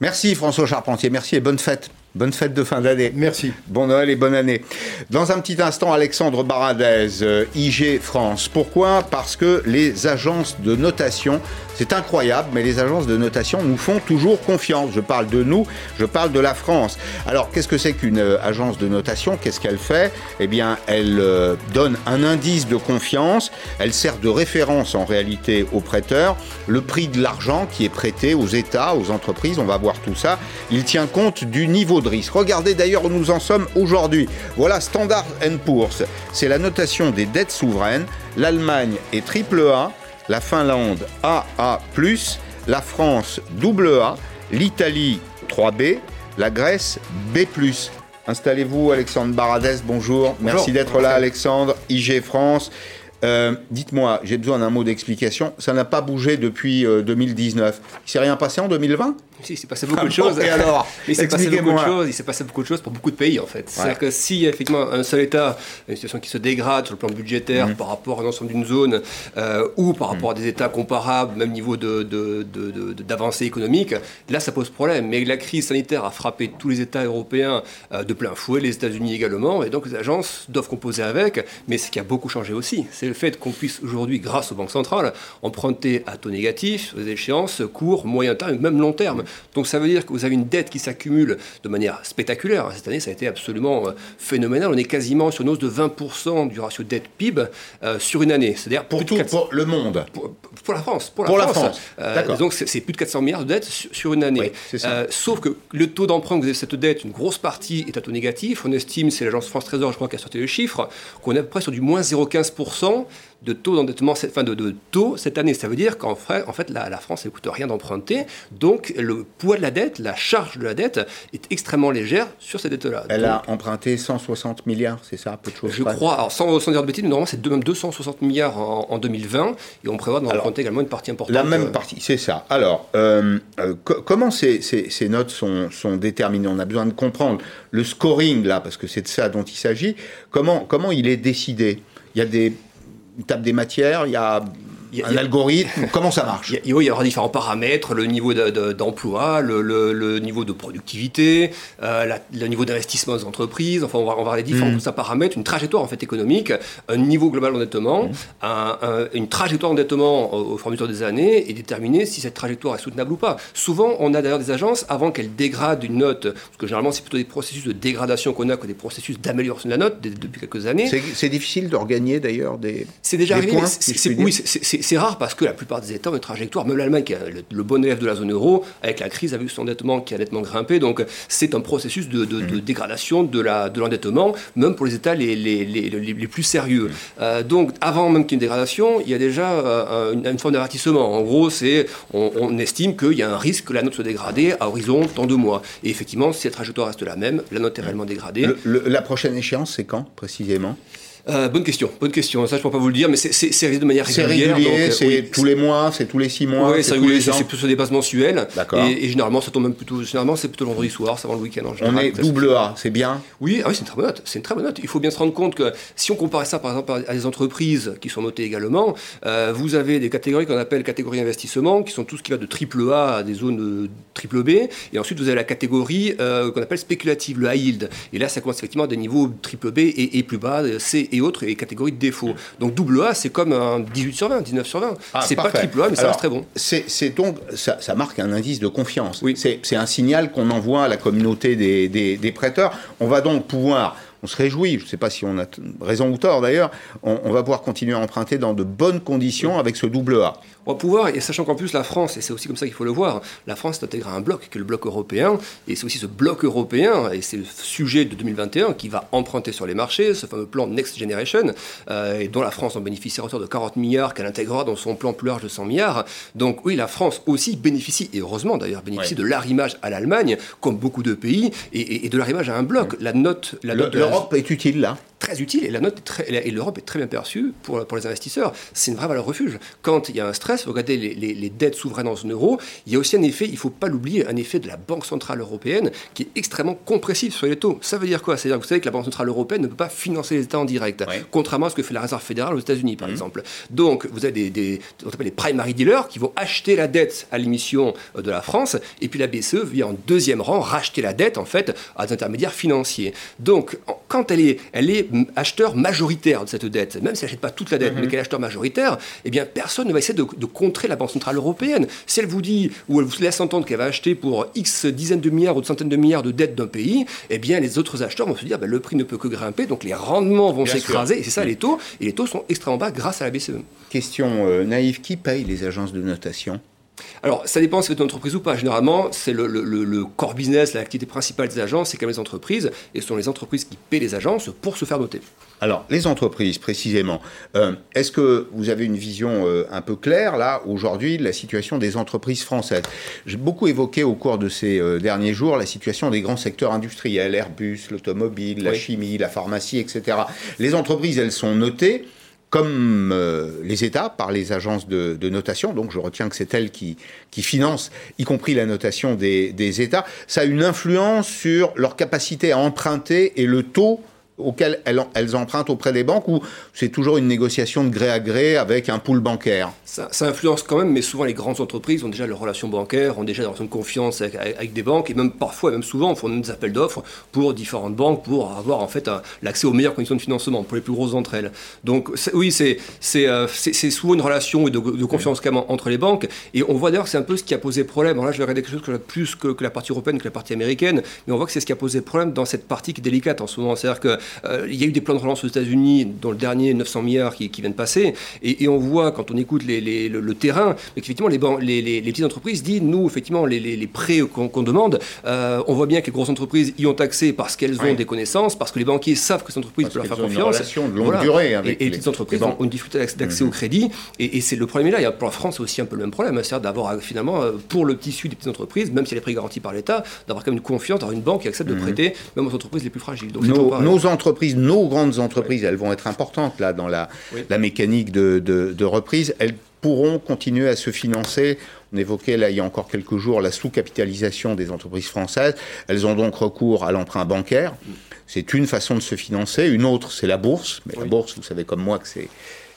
Merci François Charpentier, merci et bonne fête. Bonne fête de fin d'année. Merci. Bon Noël et bonne année. Dans un petit instant, Alexandre Baradez, euh, IG France. Pourquoi? Parce que les agences de notation, c'est incroyable, mais les agences de notation nous font toujours confiance. Je parle de nous, je parle de la France. Alors, qu'est-ce que c'est qu'une euh, agence de notation? Qu'est-ce qu'elle fait? Eh bien, elle euh, donne un indice de confiance. Elle sert de référence en réalité aux prêteurs. Le prix de l'argent qui est prêté aux États, aux entreprises, on va voir tout ça. Il tient compte du niveau de Regardez d'ailleurs où nous en sommes aujourd'hui. Voilà Standard Poor's, c'est la notation des dettes souveraines. L'Allemagne est triple A, la Finlande AA+, la France double A, l'Italie 3B, la Grèce B+. Installez-vous, Alexandre Baradès, bonjour. Merci d'être là, Alexandre. IG France. Euh, dites-moi, j'ai besoin d'un mot d'explication. Ça n'a pas bougé depuis 2019. Euh, il s'est rien passé en 2020 il s'est passé beaucoup de choses. et alors Il s'est passé beaucoup de choses. Il s'est passé beaucoup de choses pour beaucoup de pays en fait. C'est-à-dire que a effectivement un seul État, une situation qui se dégrade sur le plan budgétaire mm. par rapport à l'ensemble d'une zone euh, ou par rapport à des États comparables, même niveau d'avancée économique, là ça pose problème. Mais la crise sanitaire a frappé tous les États européens euh, de plein fouet, les États-Unis également, et donc les agences doivent composer avec. Mais ce qui a beaucoup changé aussi, c'est le fait qu'on puisse aujourd'hui, grâce aux banques centrales, emprunter à taux négatif, aux échéances court, moyen terme, même long terme. Donc ça veut dire que vous avez une dette qui s'accumule de manière spectaculaire. Cette année, ça a été absolument euh, phénoménal. On est quasiment sur une hausse de 20% du ratio dette-PIB euh, sur une année. C'est-à-dire pour, tout, pour le monde. Pour, la France. Pour la France. Euh, donc c'est plus de 400 milliards de dettes sur une année. sauf que le taux d'emprunt que vous avez cette dette, une grosse partie est à taux négatif. On estime, c'est l'agence France Trésor, je crois, qui a sorti le chiffre, qu'on est à peu près sur du moins 0,15% de taux d'endettement, enfin de, de, taux cette année. Ça veut dire qu'en fait, en fait la, France ne coûte rien d'emprunter. Donc le poids de la dette, la charge de la dette est extrêmement légère sur cette dette-là. Elle a emprunté 160 milliards, c'est ça, peu de choses Je crois, alors sans, sans dire de bêtises, normalement c'est même 260 milliards en, 2020 et on prévoit d'emprunter également une partie importante. La même euh, partie, c'est ça. Alors, euh, euh, comment ces, ces, ces, notes sont, sont déterminées? On a besoin de comprendre le scoring là, parce que c'est de ça dont il s'agit. Comment, comment il est décidé? Il y a des table des matières, il y a un algorithme Comment ça marche il, y aura différents paramètres, le niveau d'emploi, le, niveau de productivité, euh, le niveau d'investissement des entreprises, enfin on va, voir les différents mmh. paramètres, une trajectoire en fait économique, un niveau global d'endettement, mmh. une trajectoire d'endettement au, au fur et à mesure des années et déterminer si cette trajectoire est soutenable ou pas. Souvent on a d'ailleurs des agences, avant qu'elles dégradent une note, parce que généralement c'est plutôt des processus de dégradation qu'on a que des processus d'amélioration de la note depuis quelques années. C'est difficile de regagner d'ailleurs des... C'est déjà arrivé, points, oui, c'est c'est rare parce que la plupart des États ont une trajectoire, même l'Allemagne, qui est le, bon élève de la zone euro, avec la crise, a vu son endettement qui a nettement grimpé. Donc c'est un processus de, mmh. dégradation de l'endettement, même pour les États les, les, les, plus sérieux. Euh, donc avant même qu'il y ait une dégradation, il y a déjà euh, une, forme d'avertissement. En gros, c'est on, estime qu'il y a un risque que la note soit dégradée à horizon tant de mois. Et effectivement, si la trajectoire reste la même, la note est réellement dégradée. la prochaine échéance, c'est quand précisément? Euh, bonne question, bonne question. Ça, je ne peux pas vous le dire, mais c'est de manière régulière. C'est régulier, c'est tous les mois, c'est tous les six mois. Oui, c'est régulier, c'est plutôt des bases mensuelles. D'accord. Et, généralement, ça tombe même plutôt. Généralement, c'est plutôt le vendredi soir, c'est avant le week-end en général. On est double A, c'est bien. Oui, ah oui, c'est une très bonne note. C'est une très bonne note. Il faut bien se rendre compte que si on compare ça, par exemple, à des entreprises qui sont notées également, euh, vous avez des catégories qu'on appelle catégories investissement, qui sont tout ce qui va de triple A à des zones triple B, et ensuite vous avez la catégorie qu'on appelle spéculative, le high yield. Et là, ça commence effectivement à des niveaux triple B et, plus bas, C et autres, et catégories de défaut. Donc double A, c'est comme un 18 sur 20, 19 sur 20. Ah, c'est pas triple A, mais ça reste très bon. C'est donc, ça, marque un indice de confiance. Oui. C'est un signal qu'on envoie à la communauté des, des prêteurs. On va donc pouvoir on se réjouit, je ne sais pas si on a raison ou tort d'ailleurs, on, va pouvoir continuer à emprunter dans de bonnes conditions avec ce double A. On va pouvoir, et sachant qu'en plus la France, et c'est aussi comme ça qu'il faut le voir, la France s'intègre à un bloc, qui est le bloc européen, et c'est aussi ce bloc européen, et c'est le sujet de 2021, qui va emprunter sur les marchés, ce fameux plan Next Generation, euh, et dont la France en bénéficie à hauteur de 40 milliards, qu'elle intégrera dans son plan plus large de 100 milliards. Donc oui, la France aussi bénéficie, et heureusement d'ailleurs, bénéficie de l'arrimage à l'Allemagne, comme beaucoup de pays, et, de l'arrimage à un bloc. La note, la note L'Europe est utile là très utile et la note et l'Europe est très bien perçue pour, pour les investisseurs. C'est une vraie valeur refuge. Quand il y a un stress, regardez les, les, dettes souveraines en zone euro, il y a aussi un effet, il ne faut pas l'oublier, un effet de la Banque Centrale Européenne qui est extrêmement compressif sur les taux. Ça veut dire quoi? C'est-à-dire que vous savez que la Banque Centrale Européenne ne peut pas financer les États en direct, contrairement à ce que fait la Réserve fédérale aux États-Unis, par mmh. exemple. Donc, vous avez des, des on appelle les primary dealers qui vont acheter la dette à l'émission euh, de la France, et puis la BCE vient en deuxième rang racheter la dette, en fait, à des intermédiaires financiers. Donc, quand elle est, elle est acheteur majoritaire de cette dette, même si elle n'achète pas toute la dette, mhm. mais qu'elle est acheteur majoritaire, eh bien, personne ne va essayer de, contrer la Banque Centrale Européenne. Si elle vous dit, ou elle vous laisse entendre qu'elle va acheter pour X dizaines de milliards ou de centaines de milliards de dettes d'un pays, eh bien, les autres acheteurs vont se dire, ben, le prix ne peut que grimper, donc les rendements vont s'écraser, et c'est ça les taux, et les taux sont extrêmement bas grâce à la BCE. Question euh, naïve, qui paye les agences de notation? Alors, ça dépend si c'est une entreprise ou pas. Généralement, c'est le, core business, l'activité principale des agences, c'est quand même les entreprises, et ce sont les entreprises qui paient les agences pour se faire noter. Alors, les entreprises, précisément, euh, est-ce que vous avez une vision euh, un peu claire, là, aujourd'hui, de la situation des entreprises françaises? J'ai beaucoup évoqué au cours de ces euh, derniers jours la situation des grands secteurs industriels, Airbus, l'automobile, la chimie, la pharmacie, etc. Les entreprises, elles sont notées comme euh, les États par les agences de, notation, donc je retiens que c'est elles qui, financent, y compris la notation des, des États, ça a une influence sur leur capacité à emprunter et le taux auxquelles elles, empruntent auprès des banques ou c'est toujours une négociation de gré à gré avec un pool bancaire? Ça, influence quand même, mais souvent les grandes entreprises ont déjà leurs relations bancaires, ont déjà des relations de confiance avec, des banques et même parfois, même souvent, font des appels d'offres pour différentes banques pour avoir en fait l'accès aux meilleures conditions de financement pour les plus grosses d'entre elles. Donc oui, c'est euh, c'est souvent une relation de, confiance quand même entre les banques et on voit d'ailleurs que c'est un peu ce qui a posé problème. Alors là, je vais regarder quelque chose que plus que, que, la partie européenne que la partie américaine, mais on voit que c'est ce qui a posé problème dans cette partie qui est délicate en ce moment. C'est-à-dire que il y a eu des plans de relance aux États-Unis, dans le dernier 900 milliards qui, viennent passer, et, on voit quand on écoute le, terrain, qu'effectivement les, les, petites entreprises disent, nous, effectivement, les, prêts qu'on demande, euh, on voit bien que les grosses entreprises y ont accès parce qu'elles ont des connaissances, parce que les banquiers savent que ces entreprises peuvent leur faire confiance. Une de longue durée avec et, les, petites entreprises ont une difficulté d'accès au mhm. crédit, et, c'est le problème là. pour la France, c'est aussi un peu le même problème, c'est-à-dire d'avoir euh, finalement, pour le tissu des petites entreprises, même si elle est prêts garantie par l'État, d'avoir quand même une confiance dans une banque qui accepte de mhm. prêter, même aux entreprises les plus fragiles. Donc, nos, nos entreprises nos grandes entreprises, elles vont être importantes là dans la, la mécanique de, de, reprise. Elles pourront continuer à se financer. On évoquait là il y a encore quelques jours la sous-capitalisation des entreprises françaises. Elles ont donc recours à l'emprunt bancaire. C'est une façon de se financer. Une autre, c'est la bourse. Mais la bourse, vous savez comme moi que c'est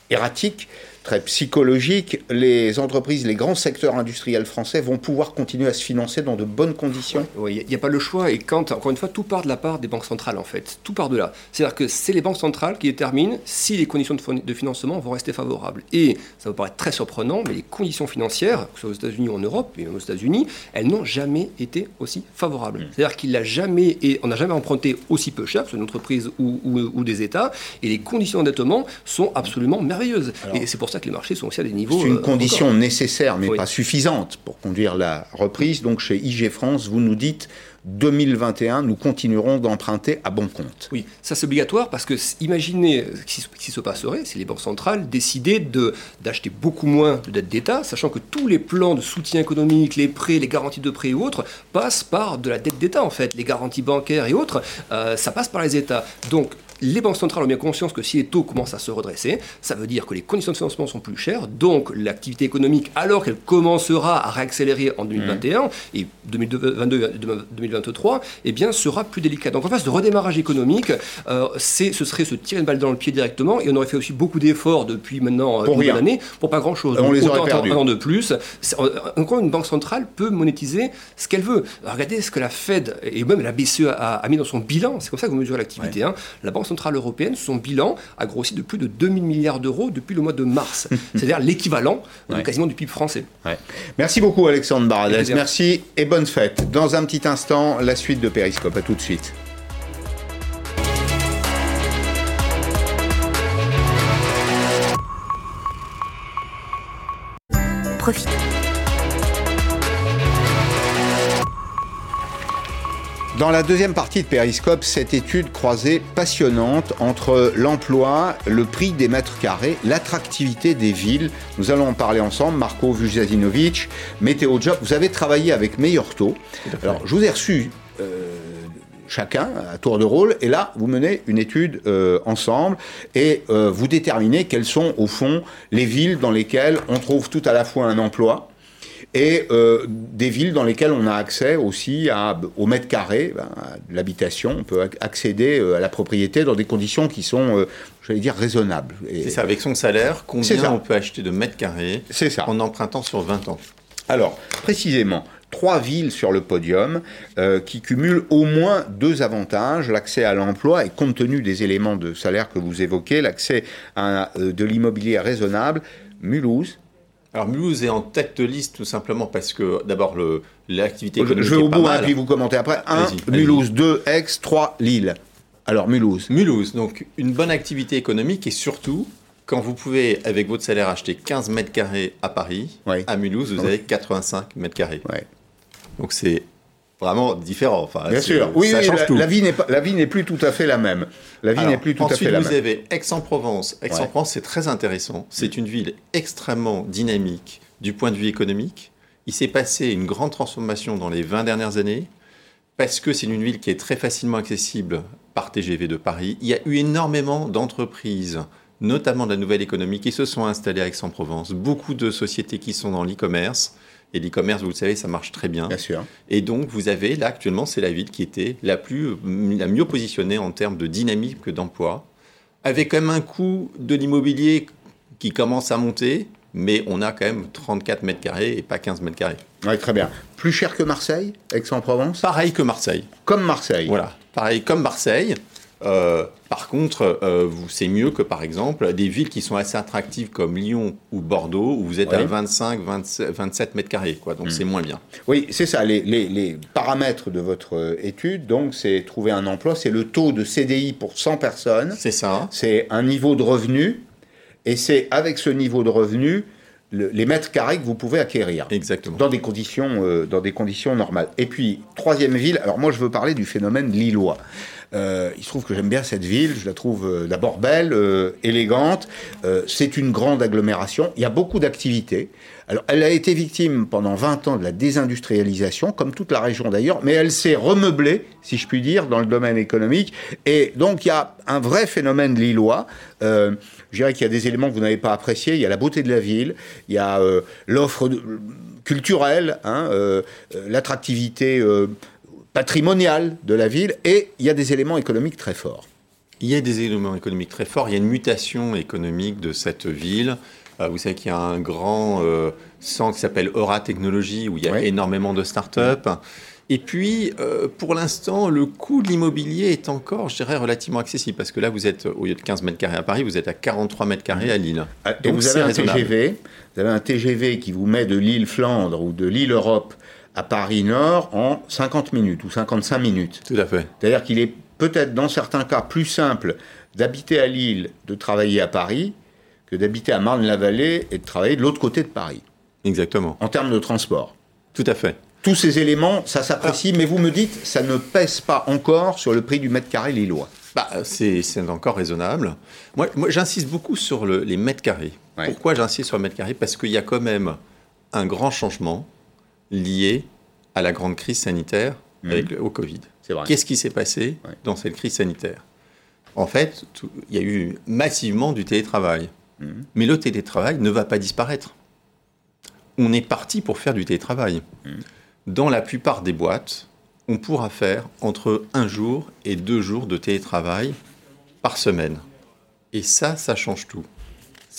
erratique très psychologique, les entreprises, les grands secteurs industriels français vont pouvoir continuer à se financer dans de bonnes conditions Oui, il n'y a pas le choix. Et quand, encore une fois, tout part de la part des banques centrales, en fait. Tout part de là. C'est-à-dire que c'est les banques centrales qui déterminent si les conditions de financement vont rester favorables. Et ça va paraître très surprenant, mais les conditions financières, que ce soit aux États-Unis ou en Europe, et aux États-Unis, elles n'ont jamais été aussi favorables. Mm. C'est-à-dire qu'il n'a jamais, et on n'a jamais emprunté aussi peu cher, que ce soit une entreprise ou, ou, des États, et les conditions d'endettement sont absolument merveilleuses. et c'est pour ça que les marchés sont aussi à des niveaux. C'est une euh, condition nécessaire, mais pas suffisante pour conduire la reprise. Donc chez IG France, vous nous dites 2021, nous continuerons d'emprunter à bon compte. Oui, ça c'est obligatoire parce que imaginez ce qui se passerait si les banques centrales décidaient d'acheter beaucoup moins de dettes d'État, sachant que tous les plans de soutien économique, les prêts, les garanties de prêts et autres, passent par de la dette d'État en fait, les garanties bancaires et autres, euh, ça passe par les États. Donc les banques centrales ont bien conscience que si les taux commencent à se redresser, ça veut dire que les conditions de financement sont plus chères, donc l'activité économique, alors qu'elle commencera à réaccélérer en 2021 mmh. et 2022-2023, eh bien, sera plus délicate. Donc en face de redémarrage économique, euh, ce serait se tirer une balle dans le pied directement, et on aurait fait aussi beaucoup d'efforts depuis maintenant pour une année pour pas grand-chose. On les aurait perdus. de plus. Encore une banque centrale peut monétiser ce qu'elle veut. regardez ce que la Fed et même la BCE a, mis dans son bilan. C'est comme ça que vous mesurez l'activité. Hein. La Banque centrale européenne, son bilan a grossi de plus de 2000 milliards d'euros depuis le mois de mars. C'est-à-dire l'équivalent quasiment du PIB français. Merci beaucoup Alexandre Baradès. Merci et bonne fête. Dans un petit instant, la suite de Périscope. À tout de suite. Profite. Dans la deuxième partie de Périscope, cette étude croisée passionnante entre l'emploi, le prix des mètres carrés, l'attractivité des villes. Nous allons en parler ensemble. Marco Vujazinovic, Météo Job. Vous avez travaillé avec Meilleur Taux. Alors, je vous ai reçu euh, chacun à tour de rôle, et là, vous menez une étude euh, ensemble et euh, vous déterminez quelles sont, au fond, les villes dans lesquelles on trouve tout à la fois un emploi, et euh, des villes dans lesquelles on a accès aussi à, au mètre carré, ben, à l'habitation, on peut accéder euh, à la propriété dans des conditions qui sont, euh, j'allais dire, raisonnables. C'est ça, avec son salaire, combien on peut acheter de mètres carrés en empruntant sur 20 ans? Alors, précisément, trois villes sur le podium qui cumulent au moins deux avantages, l'accès à l'emploi et compte tenu des éléments de salaire que vous évoquez, l'accès à de l'immobilier raisonnable, Mulhouse, alors Mulhouse est en tête de liste tout simplement parce que d'abord l'activité économique Je vais au bout, hein, puis vous commentez après. 1, Mulhouse, 2, Aix, 3, Lille. Alors Mulhouse. Mulhouse, donc une bonne activité économique et surtout, quand vous pouvez, avec votre salaire, acheter 15 mètres carrés à Paris, à Mulhouse, vous avez 85 mètres carrés. Donc c'est vraiment différent. Enfin, Bien sûr, oui, ça change la, tout. La vie n'est pas, la vie n'est plus tout à fait la même. La vie n'est plus tout à fait la même. Ensuite, vous avez Aix-en-Provence. Aix-en-Provence, c'est très intéressant. C'est une ville extrêmement dynamique du point de vue économique. Il s'est passé une grande transformation dans les 20 dernières années parce que c'est une ville qui est très facilement accessible par TGV de Paris. Il y a eu énormément d'entreprises notamment de la nouvelle économie, qui se sont installées à Aix-en-Provence. Beaucoup de sociétés qui sont dans l'e-commerce. Et l'e-commerce, vous le savez, ça marche très bien. Bien sûr. Et donc, vous avez là, actuellement, c'est la ville qui était la, plus, la mieux positionnée en termes de dynamique d'emploi, avec quand même un coût de l'immobilier qui commence à monter, mais on a quand même 34 mètres carrés et pas 15 mètres carrés. Oui, très bien. Plus cher que Marseille, Aix-en-Provence? Pareil que Marseille. Comme Marseille. Voilà, pareil comme Marseille. Euh, par contre, euh, c'est mieux que par exemple des villes qui sont assez attractives comme Lyon ou Bordeaux, où vous êtes à 25, 27, mètres carrés, quoi. Donc hmm. c'est moins bien. Oui, c'est ça. Les, paramètres de votre euh, étude, donc, c'est trouver un emploi, c'est le taux de CDI pour 100 personnes. C'est ça. C'est un niveau de revenu, et c'est avec ce niveau de revenu les mètres carrés que vous pouvez acquérir. Exactement. Dans des conditions, dans des conditions normales. Et puis, troisième ville, alors moi je veux parler du phénomène lillois. Euh, il se trouve que j'aime bien cette ville, je la trouve euh, d'abord belle, euh, élégante. c'est une grande agglomération, il y a beaucoup d'activités. Alors, elle a été victime pendant 20 ans de la désindustrialisation, comme toute la région d'ailleurs, mais elle s'est remeublée, si je puis dire, dans le domaine économique. Et donc, il y a un vrai phénomène lillois. je dirais qu'il y a des éléments que vous n'avez pas appréciés. Il y a la beauté de la ville, il y a l'offre culturelle, hein, l'attractivité patrimonial de la ville et il y a des éléments économiques très forts. Il y a des éléments économiques très forts. Il y a une mutation économique de cette ville. Euh, vous savez qu'il y a un grand euh, centre qui s'appelle Aura Technologies où il y a énormément de start-up. Et puis, euh, pour l'instant, le coût de l'immobilier est encore, je dirais, relativement accessible. Parce que là, vous êtes, au lieu de 15 mètres carrés à Paris, vous êtes à 43 mètres carrés à Lille. Ah, et vous avez un TGV. Vous avez un TGV qui vous met de l'île Flandre ou de l'île Europe à Paris-Nord en 50 minutes ou 55 minutes. Tout à fait. C'est-à-dire qu'il est peut-être dans certains cas plus simple d'habiter à Lille, de travailler à Paris, que d'habiter à Marne-la-Vallée et de travailler de l'autre côté de Paris. Exactement. En termes de transport. Tout à fait. Tous ces éléments, ça s'apprécie, mais vous me dites, ça ne pèse pas encore sur le prix du mètre carré lillois. Bah, c'est encore raisonnable. Moi, moi j'insiste beaucoup sur le, les mètres carrés. Pourquoi j'insiste sur le mètre carré Parce qu'il y a quand même un grand changement lié à la grande crise sanitaire avec, au Covid. Qu'est-ce qui s'est passé dans cette crise sanitaire? En fait, il y a eu massivement du télétravail. Mmh. Mais le télétravail ne va pas disparaître. On est parti pour faire du télétravail. Mmh. Dans la plupart des boîtes, on pourra faire entre un jour et deux jours de télétravail par semaine. Et ça, ça change tout.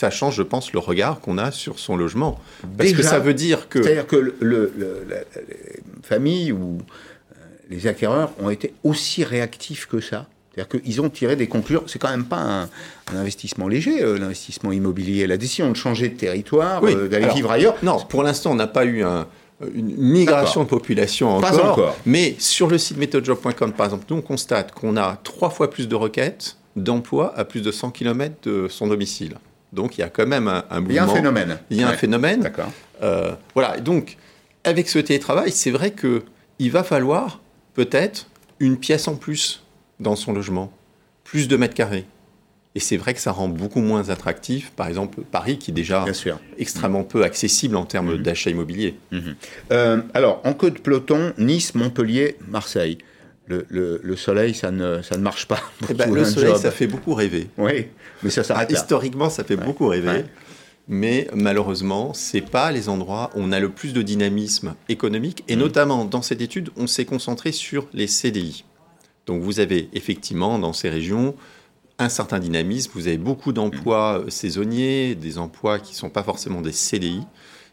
Ça change, je pense, le regard qu'on a sur son logement. Parce que ça veut dire que... C'est-à-dire que le, les familles ou euh, les acquéreurs ont été aussi réactifs que ça c'est-à-dire qu'ils ont tiré des conclusions. C'est quand même pas un, investissement léger, euh, l'investissement immobilier. La décision de changer de territoire, euh, d'aller vivre ailleurs. Non, pour l'instant, on n'a pas eu une migration de population encore, pas encore. Mais sur le site methodjob.com, par exemple, nous, on constate qu'on a trois fois plus de requêtes d'emploi à plus de 100 km de son domicile. Donc, il y a quand même un, mouvement. Il y a un phénomène. Il y a un phénomène. D'accord. Euh, voilà. Donc, avec ce télétravail, c'est vrai qu'il va falloir peut-être une pièce en plus dans son logement, plus de mètres carrés. Et c'est vrai que ça rend beaucoup moins attractif, par exemple, Paris, qui est déjà extrêmement peu accessible en termes mhm. d'achat immobilier. Mhm. Euh, alors, en queue de peloton, Nice, Montpellier, Marseille. Le, soleil, ça ne, ça ne marche pas. Eh ben, le soleil, ça fait beaucoup rêver. Oui, mais ça s'arrête Historiquement, ça fait beaucoup rêver. Mais malheureusement, ce n'est pas les endroits où on a le plus de dynamisme économique. Et mhm. notamment, dans cette étude, on s'est concentré sur les CDI. Donc vous avez effectivement dans ces régions un certain dynamisme, vous avez beaucoup d'emplois euh, saisonniers, des emplois qui ne sont pas forcément des CDI.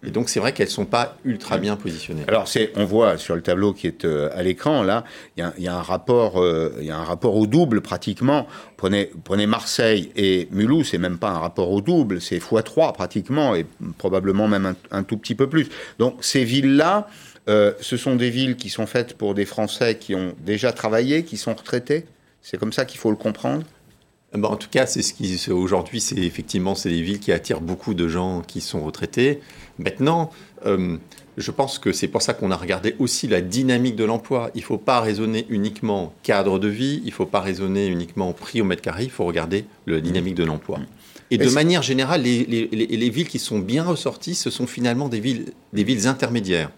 Et donc c'est vrai qu'elles ne sont pas ultra bien positionnées. Alors c'est, on voit sur le tableau qui est euh, à l'écran là, il y, a un rapport, euh, il y a un rapport au double pratiquement. Prenez, prenez Marseille et Mulhouse, c'est même pas un rapport au double, c'est x3 pratiquement et probablement même un, tout petit peu plus. Donc ces villes là, euh, ce sont des villes qui sont faites pour des Français qui ont déjà travaillé, qui sont retraités. C'est comme ça qu'il faut le comprendre? Ben, en tout cas, c'est ce qui aujourd'hui, c'est effectivement c'est des villes qui attirent beaucoup de gens qui sont retraités. Maintenant, euh, je pense que c'est pour ça qu'on a regardé aussi la dynamique de l'emploi. Il ne faut pas raisonner uniquement cadre de vie, il ne faut pas raisonner uniquement prix au mètre carré, il faut regarder la dynamique de l'emploi. Et de manière générale, les, les, villes qui sont bien ressorties, ce sont finalement des villes, des villes intermédiaires.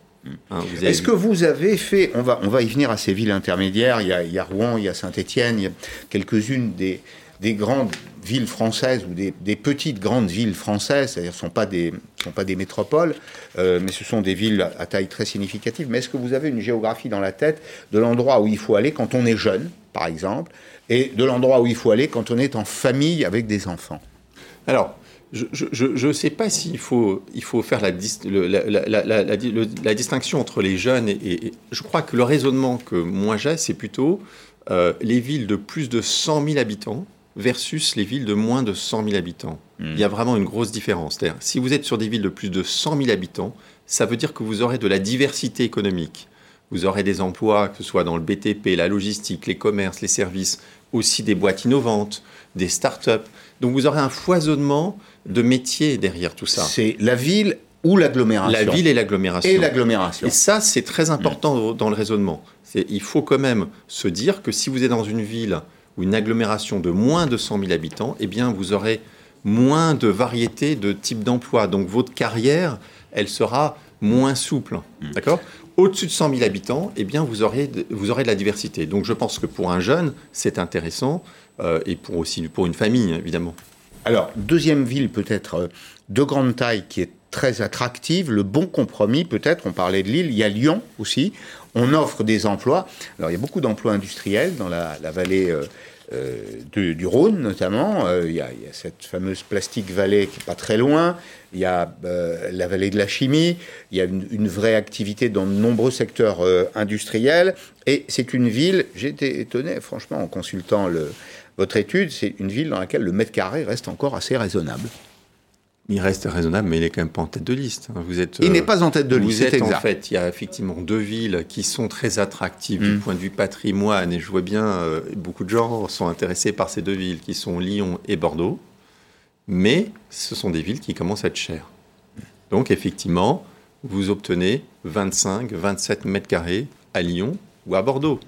Hein, Est-ce que vous avez fait, on va, on va y venir à ces villes intermédiaires, il y a, Rouen, il y a Saint-Étienne, il y a quelques-unes des, des grandes villes françaises ou des, petites grandes villes françaises, c'est-à-dire ce ne sont, pas des, métropoles, euh, mais ce sont des villes à, taille très significative. Mais est-ce que vous avez une géographie dans la tête de l'endroit où il faut aller quand on est jeune, par exemple, et de l'endroit où il faut aller quand on est en famille avec des enfants? Alors, je ne sais pas s'il faut, faire la, la, distinction entre les jeunes et, Je crois que le raisonnement que moi j'ai, c'est plutôt euh, les villes de plus de 100 000 habitants versus les villes de moins de 100 000 habitants. Hmm. Il y a vraiment une grosse différence. Si vous êtes sur des villes de plus de 100 000 habitants, ça veut dire que vous aurez de la diversité économique. Vous aurez des emplois, que ce soit dans le BTP, la logistique, les commerces, les services, aussi des boîtes innovantes, des start-up. Donc vous aurez un foisonnement de métiers derrière tout ça. C'est la ville ou l'agglomération. La ville et l'agglomération. Et l'agglomération. Et ça, c'est très important dans le raisonnement. Il faut quand même se dire que si vous êtes dans une ville ou une agglomération de moins de 100 000 habitants, eh bien, vous aurez moins de variété de types d'emploi. Donc, votre carrière, elle sera moins souple. Mm. D'accord? Au-dessus de 100 000 habitants, eh bien, vous aurez, vous aurez de la diversité. Donc, je pense que pour un jeune, c'est intéressant euh, et pour aussi pour une famille, évidemment. Alors, deuxième ville peut-être euh, de grande taille qui est très attractive, le bon compromis peut-être, on parlait de Lille, il y a Lyon aussi, on offre des emplois. Alors il y a beaucoup d'emplois industriels dans la, vallée euh, euh, du Rhône notamment, il, y a, cette fameuse plastique vallée qui n'est pas très loin, il y a la vallée de la chimie, il y a une, vraie activité dans de nombreux secteurs industriels, et c'est une ville, été étonné franchement en consultant le, votre étude, c'est une ville dans laquelle le mètre carré reste encore assez raisonnable. Il reste raisonnable, mais il n'est quand même pas en tête de liste. Vous êtes, il n'est pas en tête de liste. Vous êtes en fait, il y a effectivement deux villes qui sont très attractives du mm. point de vue patrimoine, et je vois bien euh, beaucoup de gens sont intéressés par ces deux villes, qui sont Lyon et Bordeaux. Mais ce sont des villes qui commencent à être chères. Donc effectivement, vous obtenez 25, 27 mètres carrés à Lyon ou à Bordeaux.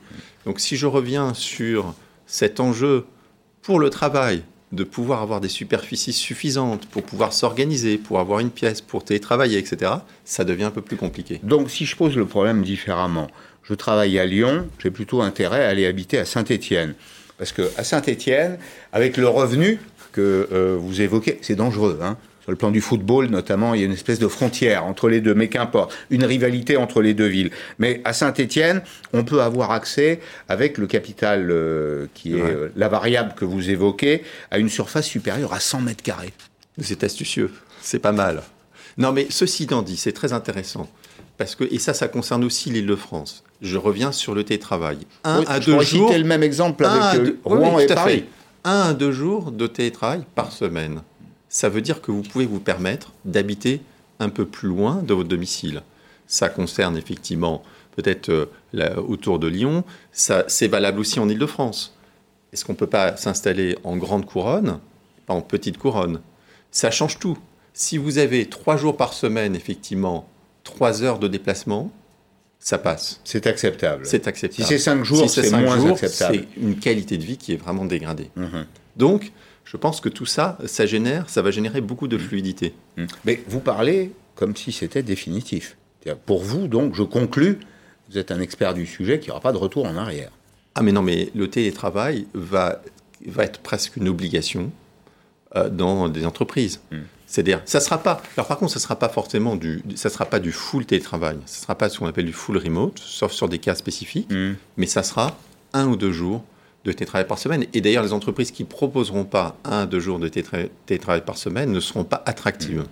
Donc si je reviens sur cet enjeu pour le travail, de pouvoir avoir des superficies suffisantes pour pouvoir s'organiser, pour avoir une pièce, pour télétravailler, etc., ça devient un peu plus compliqué. Donc si je pose le problème différemment, je travaille à Lyon, j'ai plutôt intérêt à aller habiter à Saint-Étienne. Parce que à Saint-Étienne, avec le revenu que euh, vous évoquez, c'est dangereux. Hein sur le plan du football, notamment, il y a une espèce de frontière entre les deux, mais qu'importe, une rivalité entre les deux villes. Mais à Saint-Étienne, on peut avoir accès, avec le capital euh, qui est euh, la variable que vous évoquez, à une surface supérieure à 100 mètres carrés. C'est astucieux, c'est pas mal. Non, mais ceci étant dit, c'est très intéressant. Parce que, et ça, ça concerne aussi l'île de France. Je reviens sur le télétravail. Un à deux jours. le même exemple avec euh, Rouen et Paris. Un à deux jours de télétravail par semaine ça veut dire que vous pouvez vous permettre d'habiter un peu plus loin de votre domicile. Ça concerne effectivement peut-être euh, autour de Lyon, ça, c'est valable aussi en Ile-de-France. Est-ce qu'on ne peut pas s'installer en grande couronne, pas en petite couronne? Ça change tout. Si vous avez trois jours par semaine, effectivement, trois heures de déplacement, ça passe. C'est acceptable. C'est acceptable. Si c'est cinq jours, c'est moins acceptable. C'est une qualité de vie qui est vraiment dégradée. Mhm. Donc, je pense que tout ça, ça génère, ça va générer beaucoup de fluidité. Mmh. Mais vous parlez comme si c'était définitif. Pour vous, donc, je conclus, vous êtes un expert du sujet, qu'il n'y aura pas de retour en arrière. Ah mais non, mais le télétravail va, va être presque une obligation euh, dans des entreprises. Mmh. C'est-à-dire, ça sera pas. Alors par contre, ça sera pas forcément du, ça sera pas du full télétravail. Ça sera pas ce qu'on appelle du full remote, sauf sur des cas spécifiques. Mais ça sera un ou deux jours de télétravail par semaine. Et d'ailleurs, les entreprises qui proposeront pas un, deux jours de télétravail par semaine ne seront pas attractives.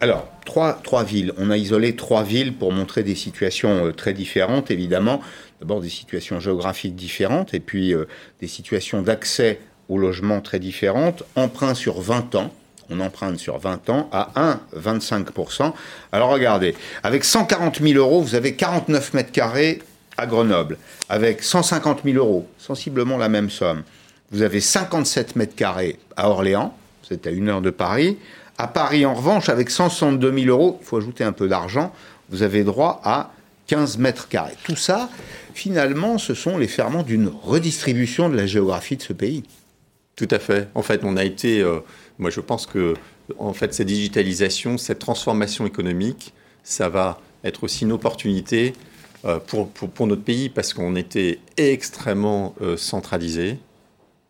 Alors, trois, trois villes. On a isolé trois villes pour montrer des situations euh, très différentes, évidemment. D'abord des situations géographiques différentes et puis euh, des situations d'accès au logement très différentes. Emprunt sur 20 ans. On emprunte sur 20 ans à 1,25%. Alors regardez, avec 140 000 euros, vous avez 49 mètres carrés à Grenoble, avec 150 000 euros, sensiblement la même somme, vous avez 57 mètres carrés à Orléans, c'est à une heure de Paris. À Paris, en revanche, avec 162 000 euros, il faut ajouter un peu d'argent, vous avez droit à 15 mètres carrés. Tout ça, finalement, ce sont les ferments d'une redistribution de la géographie de ce pays. Tout à fait. En fait, on a été. Euh, moi, je pense que, en fait, cette digitalisation, cette transformation économique, ça va être aussi une opportunité euh, pour, pour, notre pays parce qu'on était extrêmement euh, centralisé,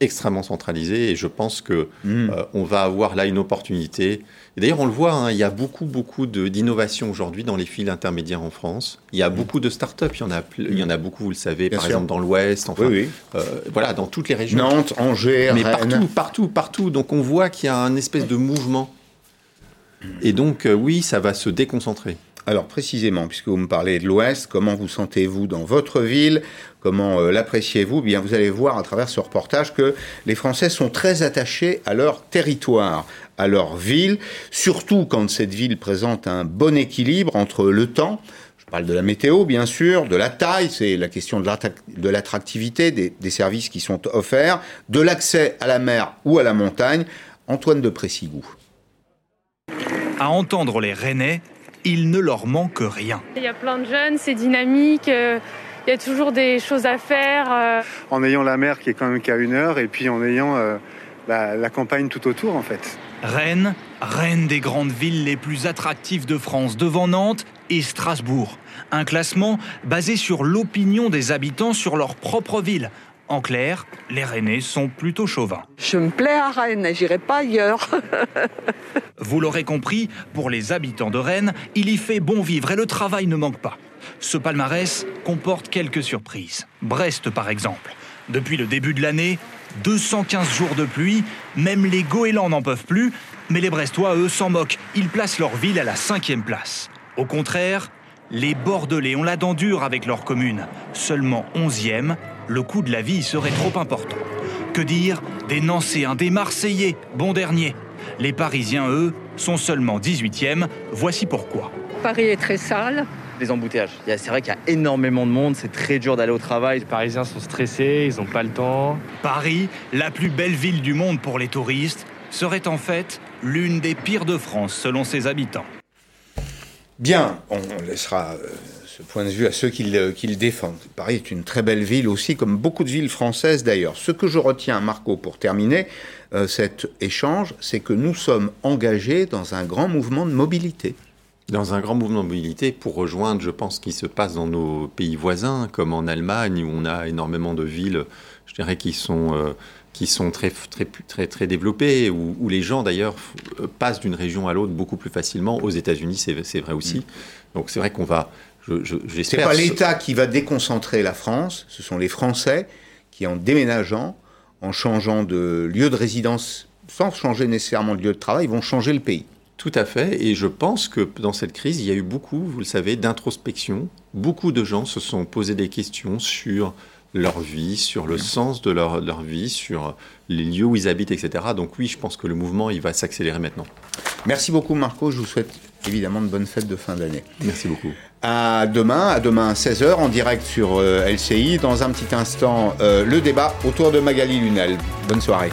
extrêmement centralisé, et je pense que hmm. euh, on va avoir là une opportunité. Et d'ailleurs, on le voit, hein, il y a beaucoup, beaucoup d'innovation aujourd'hui dans les fils intermédiaires en France. Il y a hmm. beaucoup de start-up, il y en a, il y en a beaucoup, vous le savez, par exemple dans l'Ouest, enfin, oui, voilà, dans toutes les régions. Nantes, Angers, mais partout, partout, partout. Donc on voit qu'il y a un espèce de mouvement. Et donc, oui, ça va se déconcentrer. Alors précisément, puisque vous me parlez de l'Ouest, comment vous sentez-vous dans votre ville? Comment euh, l'appréciez-vous? Bien, vous allez voir à travers ce reportage que les Français sont très attachés à leur territoire, à leur ville, surtout quand cette ville présente un bon équilibre entre le temps, je parle de la météo, bien sûr, de la taille, c'est la question de l'attractivité des, services qui sont offerts, de l'accès à la mer ou à la montagne. Antoine de Précigou. À entendre les Rennais, il ne leur manque rien. Il y a plein de jeunes, c'est dynamique. Euh, il y a toujours des choses à faire. Euh. En ayant la mer qui est quand même qu'à une heure et puis en ayant euh, la, campagne tout autour en fait. Rennes, Rennes des grandes villes les plus attractives de France, devant Nantes et Strasbourg. Un classement basé sur l'opinion des habitants sur leur propre ville, en clair, les Rennais sont plutôt chauvins. Je me plais à Rennes, j'irai pas ailleurs. Vous l'aurez compris, pour les habitants de Rennes, il y fait bon vivre et le travail ne manque pas. Ce palmarès comporte quelques surprises. Brest, par exemple. Depuis le début de l'année, 215 jours de pluie, même les goélands n'en peuvent plus, mais les Brestois, eux, s'en moquent. Ils placent leur ville à la cinquième place. Au contraire, les Bordelais ont la dent dure avec leur commune, seulement 11e le coût de la vie serait trop important. Que dire des Nancéens, des Marseillais, bon dernier Les Parisiens, eux, sont seulement 18e. Voici pourquoi. Paris est très sale. Les embouteillages. C'est vrai qu'il y a énormément de monde, c'est très dur d'aller au travail. Les Parisiens sont stressés, ils n'ont pas le temps. Paris, la plus belle ville du monde pour les touristes, serait en fait l'une des pires de France selon ses habitants. Bien, on laissera euh, ce point de vue à ceux qui le, défendent. Paris est une très belle ville aussi, comme beaucoup de villes françaises d'ailleurs. Ce que je retiens, Marco, pour terminer euh, cet échange, c'est que nous sommes engagés dans un grand mouvement de mobilité. Dans un grand mouvement de mobilité pour rejoindre, je pense, ce qui se passe dans nos pays voisins, comme en Allemagne, où on a énormément de villes je dirais, qui sont, euh, qui sont très, très, très, très développées, où, où les gens d'ailleurs passent d'une région à l'autre beaucoup plus facilement. Aux États-Unis, c'est vrai aussi. Donc c'est vrai qu'on va. Je, c'est pas l'État qui va déconcentrer la France, ce sont les Français qui, en déménageant, en changeant de lieu de résidence, sans changer nécessairement de lieu de travail, vont changer le pays. Tout à fait, et je pense que dans cette crise, il y a eu beaucoup, vous le savez, d'introspection. Beaucoup de gens se sont posés des questions sur leur vie, sur le sens de leur, leur, vie, sur les lieux où ils habitent, etc. Donc oui, je pense que le mouvement, il va s'accélérer maintenant. Merci beaucoup Marco, je vous souhaite évidemment de bonnes fêtes de fin d'année. Merci beaucoup. À demain, à demain 16h en direct sur euh, LCI. Dans un petit instant, euh, le débat autour de Magali Lunel. Bonne soirée.